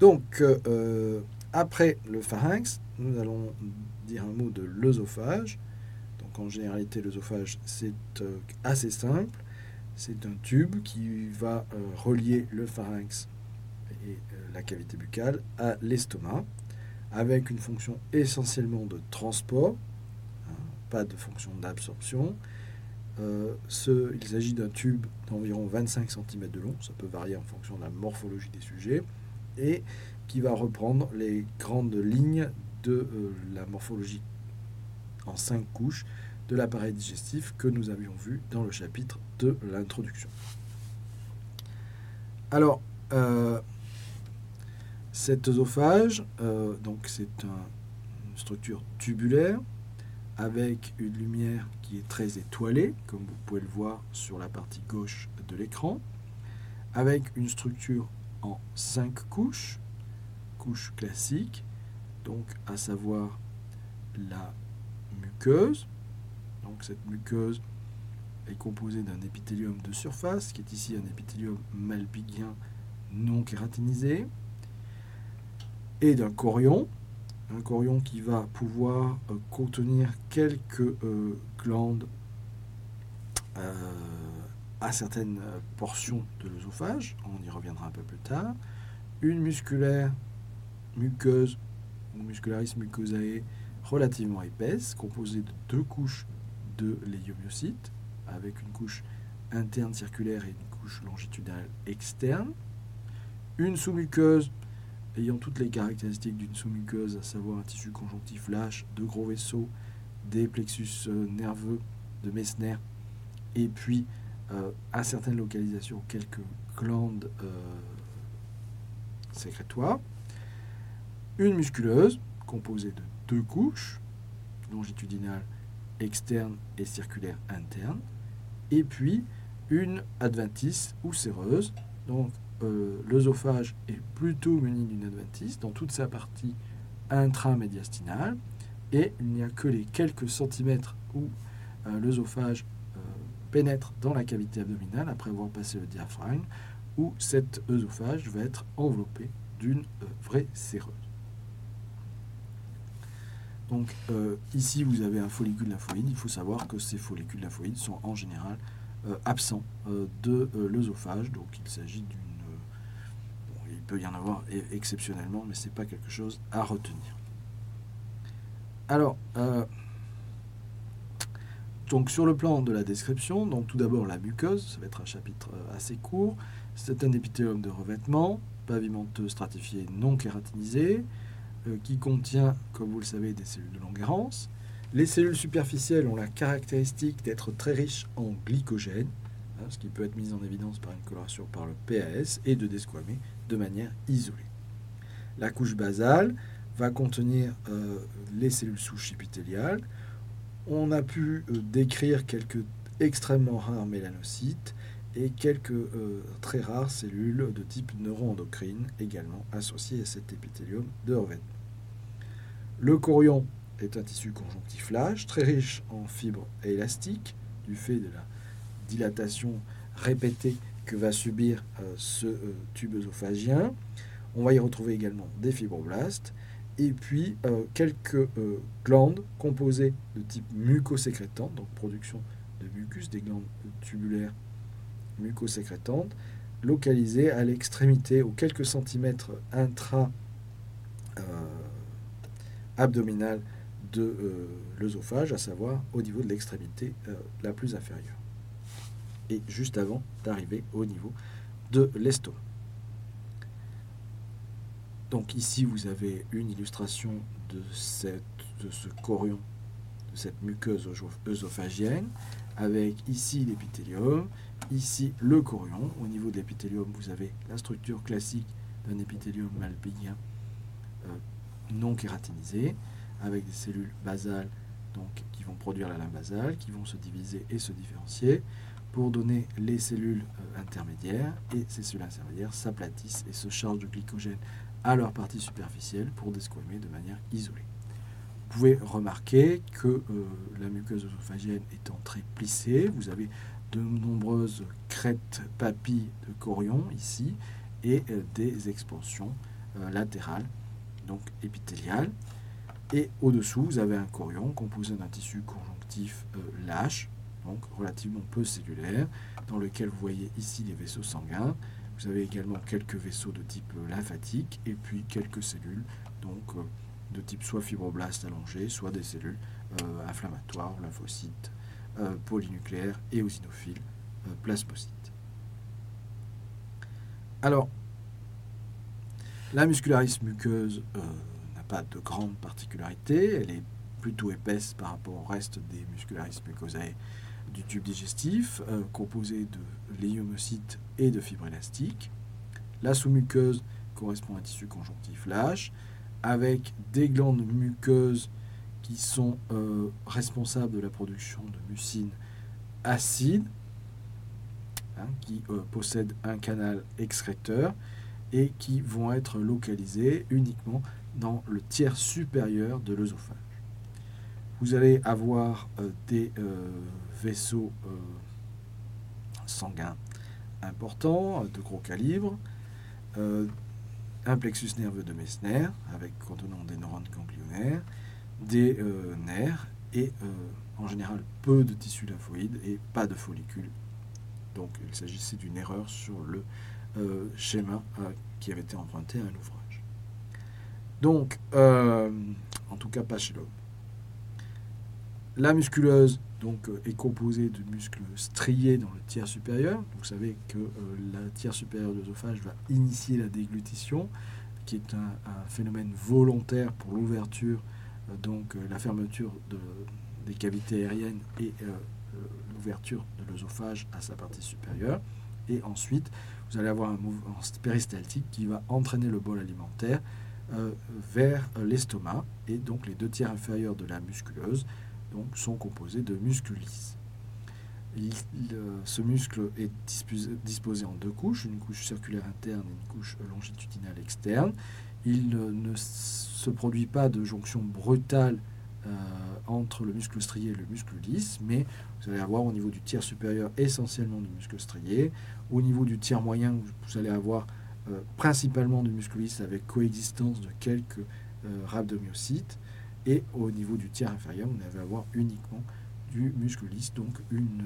Donc, euh, après le pharynx, nous allons dire un mot de l'œsophage. Donc, en généralité, l'œsophage, c'est euh, assez simple. C'est un tube qui va euh, relier le pharynx et la cavité buccale à l'estomac, avec une fonction essentiellement de transport, hein, pas de fonction d'absorption. il s'agit d'un tube d'environ 25 cm de long, ça peut varier en fonction de la morphologie des sujets, et qui va reprendre les grandes lignes de euh, la morphologie en cinq couches de l'appareil digestif que nous avions vu dans le chapitre de l'introduction. Alors, euh, cet œsophage, euh, donc c'est une structure tubulaire avec une lumière qui est très étoilée, comme vous pouvez le voir sur la partie gauche de l'écran, avec une structure en cinq couches, couches classiques, donc à savoir la muqueuse. Donc cette muqueuse est composée d'un épithélium de surface, qui est ici un épithélium malpigien non kératinisé, et d'un corion, un corion qui va pouvoir euh, contenir quelques euh, glandes euh, à certaines euh, portions de l'œsophage, on y reviendra un peu plus tard, une musculaire muqueuse ou muscularis mucosae relativement épaisse, composée de deux couches de léiomyocytes, avec une couche interne circulaire et une couche longitudinale externe, une sous-muqueuse ayant toutes les caractéristiques d'une sous-muqueuse, à savoir un tissu conjonctif lâche, de gros vaisseaux, des plexus euh, nerveux de Messner, et puis euh, à certaines localisations quelques glandes euh, sécrétoires, une musculeuse composée de deux couches, longitudinale externe et circulaire interne, et puis une adventice ou séreuse. Donc euh, l'œsophage est plutôt muni d'une adventice dans toute sa partie intramédiastinale, et il n'y a que les quelques centimètres où l'œsophage pénètre dans la cavité abdominale après avoir passé le diaphragme, où cet œsophage va être enveloppé d'une euh, vraie séreuse. Donc euh, ici vous avez un follicule lymphoïde. Il faut savoir que ces follicules lymphoïdes sont en général euh, absents de l'œsophage. Donc il s'agit d'une... il peut y en avoir e-, exceptionnellement, mais ce n'est pas quelque chose à retenir. Alors, donc sur le plan de la description, donc tout d'abord la muqueuse, ça va être un chapitre euh, assez court. C'est un épithélium de revêtement, pavimenteux stratifié non kératinisé, euh, qui contient, comme vous le savez, des cellules de Langerhans. Les cellules superficielles ont la caractéristique d'être très riches en glycogène, hein, ce qui peut être mis en évidence par une coloration par le PAS, et de desquamer de manière isolée. La couche basale va contenir euh, les cellules souches épithéliales, on a pu euh, décrire quelques extrêmement rares mélanocytes et quelques euh, très rares cellules de type neuroendocrine également associées à cet épithélium de revêtement. Le chorion est un tissu conjonctif lâche, très riche en fibres élastiques, du fait de la dilatation répétée que va subir euh, ce tube œsophagien. On va y retrouver également des fibroblastes et puis euh, quelques euh, glandes composées de type mucosécrétante, donc production de mucus, des glandes tubulaires mucosécrétantes, localisées à l'extrémité, aux quelques centimètres intra euh, abdominal de l'œsophage, à savoir au niveau de l'extrémité la plus inférieure, et juste avant d'arriver au niveau de l'estomac. Donc ici, vous avez une illustration de, cette, de ce corion, de cette muqueuse œsophagienne, avec ici l'épithélium, ici le corion. Au niveau de l'épithélium, vous avez la structure classique d'un épithélium malpigien euh, non kératinisé, avec des cellules basales donc, qui vont produire la lame basale, qui vont se diviser et se différencier pour donner les cellules euh, intermédiaires. Et ces cellules intermédiaires s'aplatissent et se chargent de glycogène à leur partie superficielle pour desquamer de manière isolée. Vous pouvez remarquer que euh, la muqueuse œsophagienne étant très plissée, vous avez de nombreuses crêtes papilles de corion ici et euh, des expansions latéral, donc épithélial. Et au-dessous, vous avez un chorion composé d'un tissu conjonctif lâche, donc relativement peu cellulaire, dans lequel vous voyez ici les vaisseaux sanguins. Vous avez également quelques vaisseaux de type lymphatique et puis quelques cellules donc de type soit fibroblastes allongés, soit des cellules inflammatoires, lymphocytes, polynucléaires et eosinophiles, plasmocytes. Alors, la muscularis muqueuse euh, n'a pas de grande particularité, elle est plutôt épaisse par rapport au reste des muscularis mucosae du tube digestif, euh, composée de léomocytes et de fibres élastiques. La sous-muqueuse correspond à un tissu conjonctif lâche, avec des glandes muqueuses qui sont euh, responsables de la production de mucine acide, Hein, qui euh, possèdent un canal excréteur et qui vont être localisés uniquement dans le tiers supérieur de l'œsophage. Vous allez avoir euh, des euh, vaisseaux sanguins importants, de gros calibre, un plexus nerveux de Messner avec contenant des neurones ganglionnaires, des nerfs et en général peu de tissus lymphoïdes et pas de follicules donc il s'agissait d'une erreur sur le euh, schéma euh, qui avait été emprunté à un ouvrage. Donc, euh, en tout cas pas chez l'homme. La musculeuse donc, est composée de muscles striés dans le tiers supérieur. Vous savez que la tiers supérieure de l'œsophage va initier la déglutition, qui est un, phénomène volontaire pour l'ouverture, donc la fermeture des cavités aériennes et l'ouverture de l'œsophage à sa partie supérieure. Et ensuite, vous allez avoir un mouvement péristaltique qui va entraîner le bol alimentaire euh, vers l'estomac. Et donc les deux tiers inférieurs de la musculeuse sont composés de muscles lisses. ce muscle est disposé en deux couches, une couche circulaire interne et une couche longitudinale externe. Il ne se produit pas de jonction brutale euh, entre le muscle strié et le muscle lisse, mais vous allez avoir au niveau du tiers supérieur essentiellement du muscle strié, au niveau du tiers moyen vous allez avoir euh, principalement du muscle lisse avec coexistence de quelques euh, rhabdomyocytes, et au niveau du tiers inférieur vous allez avoir uniquement du muscle lisse, donc une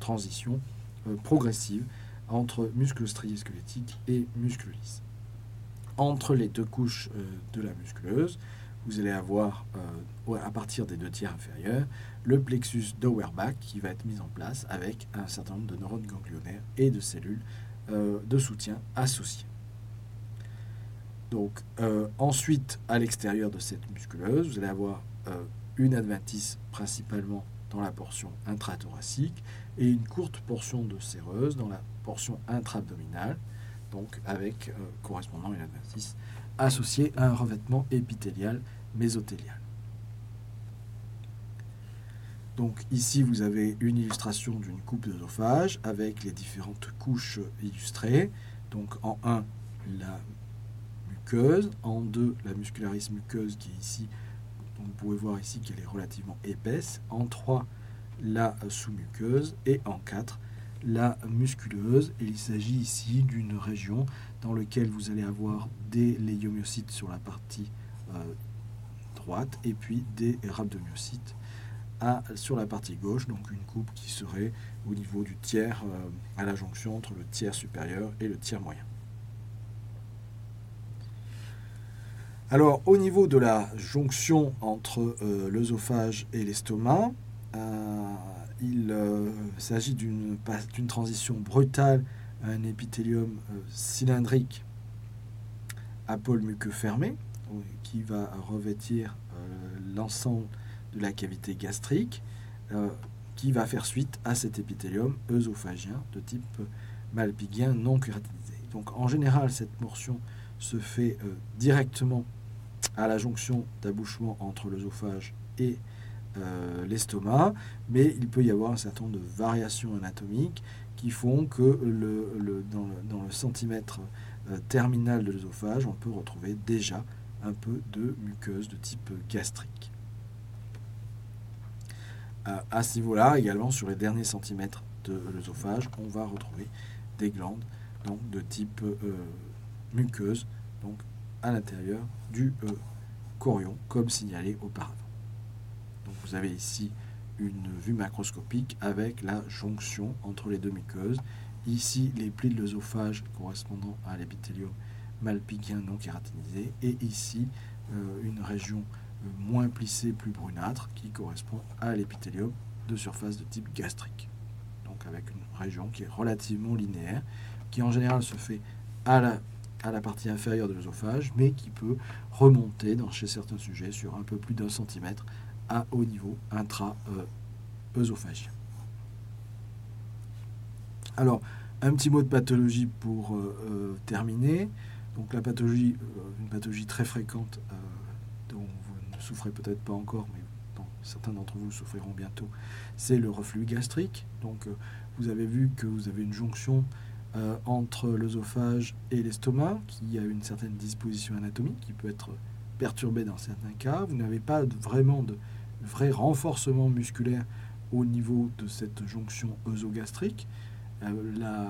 transition progressive entre muscle strié squelettique et muscle lisse. Entre les deux couches de la musculeuse, vous allez avoir, euh, à partir des deux tiers inférieurs, le plexus d'Auerbach qui va être mis en place avec un certain nombre de neurones ganglionnaires et de cellules euh, de soutien associées. Donc, euh, ensuite, à l'extérieur de cette musculeuse, vous allez avoir une adventice principalement dans la portion intrathoracique et une courte portion de séreuse dans la portion intra-abdominale, donc avec correspondant une adventice associé à un revêtement épithélial mésothélial. Donc ici, vous avez une illustration d'une coupe d'œsophage avec les différentes couches illustrées. Donc en 1, la en 2, la muscularis muqueuse qui est ici. Vous pouvez voir ici qu'elle est relativement épaisse. En 3, la sous-muqueuse et en 4, la musculeuse. Et il s'agit ici d'une région dans laquelle vous allez avoir des léomyocytes sur la partie euh, droite et puis des rhabdomyocytes sur la partie gauche, donc une coupe qui serait au niveau du tiers, euh, à la jonction entre le tiers supérieur et le tiers moyen. Alors, au niveau de la jonction entre euh, l'œsophage et l'estomac, il euh, s'agit d'une transition brutale à un épithélium euh, cylindrique à pôle muqueux fermé, qui va revêtir euh, l'ensemble de la cavité gastrique, qui va faire suite à cet épithélium œsophagien de type malpigien non kératinisé. Donc en général, cette portion se fait directement à la jonction d'abouchement entre l'œsophage et euh, l'estomac, mais il peut y avoir un certain nombre de variations anatomiques qui font que le, dans, le, centimètre euh, terminal de l'œsophage, on peut retrouver déjà un peu de muqueuse de type gastrique. Euh, à ce niveau-là, également sur les derniers centimètres de l'œsophage, on va retrouver des glandes donc, de type muqueuse, donc à l'intérieur du corion, comme signalé auparavant. Donc vous avez ici une vue macroscopique avec la jonction entre les deux muqueuses. Ici, les plis de l'œsophage correspondant à l'épithélium malpigien non kératinisé. Et ici, euh, une région euh, moins plissée, plus brunâtre, qui correspond à l'épithélium de surface de type gastrique. Donc avec une région qui est relativement linéaire, qui en général se fait à la, à la partie inférieure de l'œsophage, mais qui peut remonter dans, chez certains sujets sur un peu plus d'un centimètre à haut niveau intra-œsophagien. Alors, un petit mot de pathologie pour euh, euh, terminer. Donc la pathologie, euh, une pathologie très fréquente dont vous ne souffrez peut-être pas encore, mais dont certains d'entre vous souffriront bientôt, c'est le reflux gastrique. Donc vous avez vu que vous avez une jonction entre l'œsophage et l'estomac qui a une certaine disposition anatomique qui peut être perturbée dans certains cas. Vous n'avez pas vraiment de vrai renforcement musculaire au niveau de cette jonction œsogastrique. Euh, la,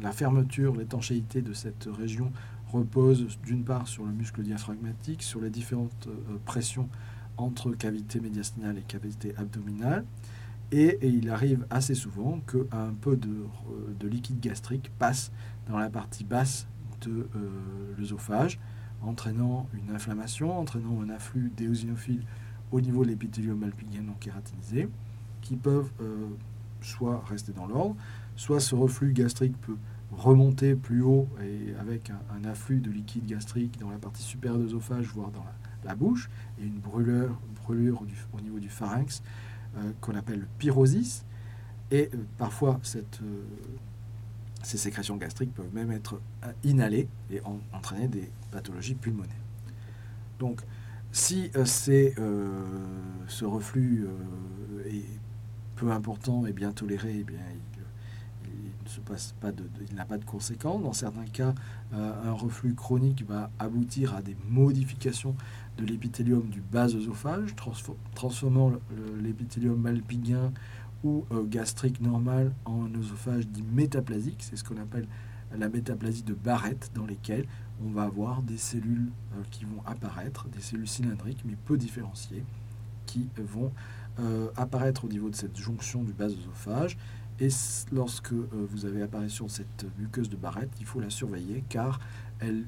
la, fermeture, l'étanchéité de cette région repose d'une part sur le muscle diaphragmatique, sur les différentes euh, pressions entre cavité médiastinale et cavité abdominale. Et, il arrive assez souvent qu'un peu de, euh, de, liquide gastrique passe dans la partie basse de l'œsophage, entraînant une inflammation, entraînant un afflux d'éosinophiles au niveau de l'épithélium malpigien non kératinisé, qui peuvent euh, soit rester dans l'ordre, soit ce reflux gastrique peut remonter plus haut et avec un, afflux de liquide gastrique dans la partie supérieure de l'œsophage, voire dans la, bouche, et une brûlure, au niveau du pharynx euh, qu'on appelle le pyrosis. Et euh, parfois, cette, ces sécrétions gastriques peuvent même être inhalées et entraîner des pathologies pulmonaires. Donc, si euh, euh, ce reflux euh, est peu important et bien toléré, il n'a pas de conséquences. Dans certains cas, un reflux chronique va aboutir à des modifications de l'épithélium du bas œsophage, transformant l'épithélium malpigien ou gastrique normal en œsophage dit métaplasique. C'est ce qu'on appelle la métaplasie de Barrett, dans lesquelles on va avoir des cellules euh, qui vont apparaître, des cellules cylindriques mais peu différenciées, qui vont euh, apparaître au niveau de cette jonction du bas œsophage. Et lorsque euh, vous avez apparition de cette muqueuse de Barrett, il faut la surveiller car elle,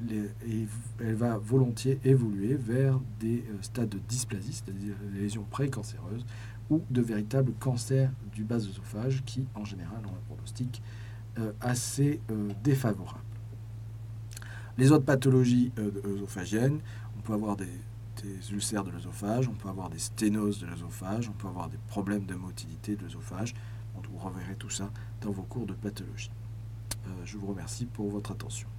va volontiers évoluer vers des stades de dysplasie, c'est-à-dire des lésions précancéreuses ou de véritables cancers du bas œsophage qui, en général, ont un pronostic assez défavorable. Les autres pathologies euh, œsophagiennes, on peut avoir des, ulcères de l'œsophage, on peut avoir des sténoses de l'œsophage, on peut avoir des problèmes de motilité de l'œsophage. Vous reverrez tout ça dans vos cours de pathologie. Euh, je vous remercie pour votre attention.